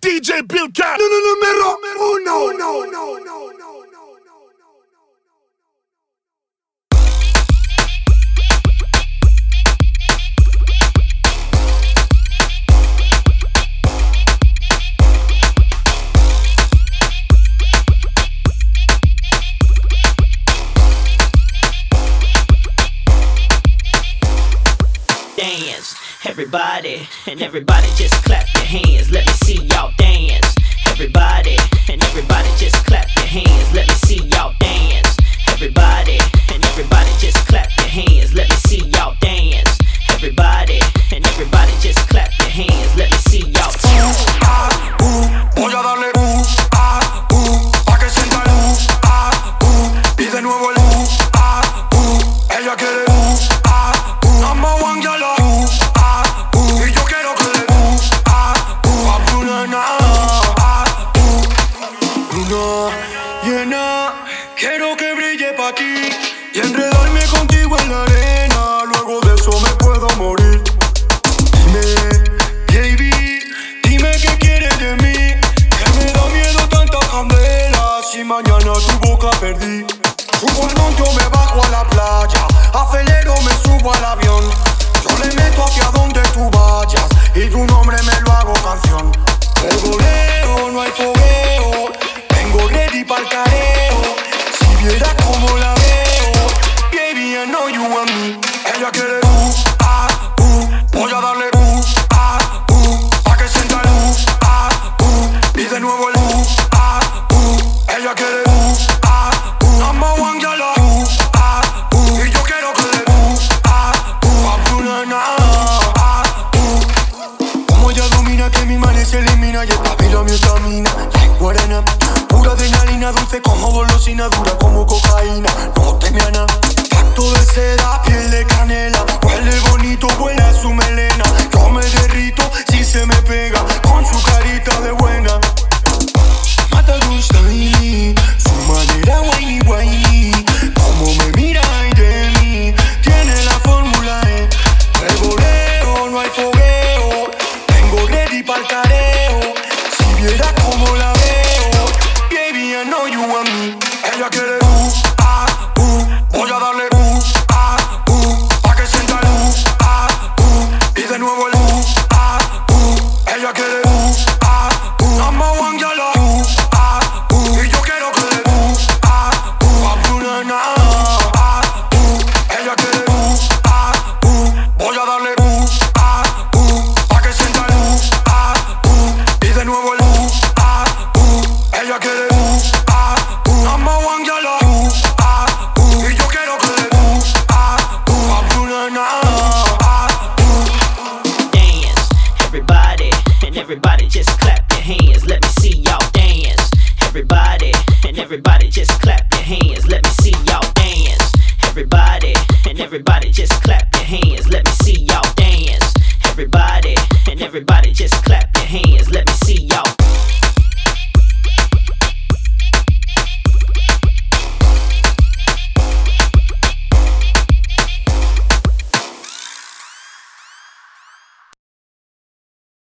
DJ Bill Cat. Número uno. dance. Everybody, and everybody just clap your hands. Let me see y'all dance. Everybody, and everybody just clap your hands. Let me see y'all dance. Uh, luna llena, quiero que brille pa' ti y enredarme contigo en la arena, luego de eso me puedo morir. Dime, baby, dime qué quieres de mí. Que me da miedo tanta candela. Si mañana tu boca perdí. Subo al monte o me bajo a la playa. Acelero, me subo me. Ella quiere uh, ah, uh. Voy a darle uh, ah, uh. Pa' que sienta el uh, ah, uh. Y de nuevo el uh, ah, uh. Ella quiere uh, ah, uh. Number one girl, uh, ah, uh. Y yo quiero que le uh, ah, uh. A tu nena, ah, uh. Como ella domina que mi madre se elimina Y esta pila mi estamina Like guarana Pura adrenalina dulce como golosina Dura como cocaína Ella quiere uh, ah, uh Voy a darle uh, ah, uh Pa' que sienta el uh, ah, uh Y de nuevo el uh, ah, uh Ella quiere uh, ah, uh Number one girl, uh, ah, uh Y yo quiero que le uh, ah, uh A tu nena, ah, uh Ella quiere uh, ah, uh Voy a darle uh, ah, uh Pa' que sienta el uh, ah, uh Y de nuevo el uh, ah, uh Ella quiere Everybody, and everybody just clap your hands. Let me see y'all dance. Everybody, and everybody just clap your hands. Let me see y'all dance. Everybody, and everybody just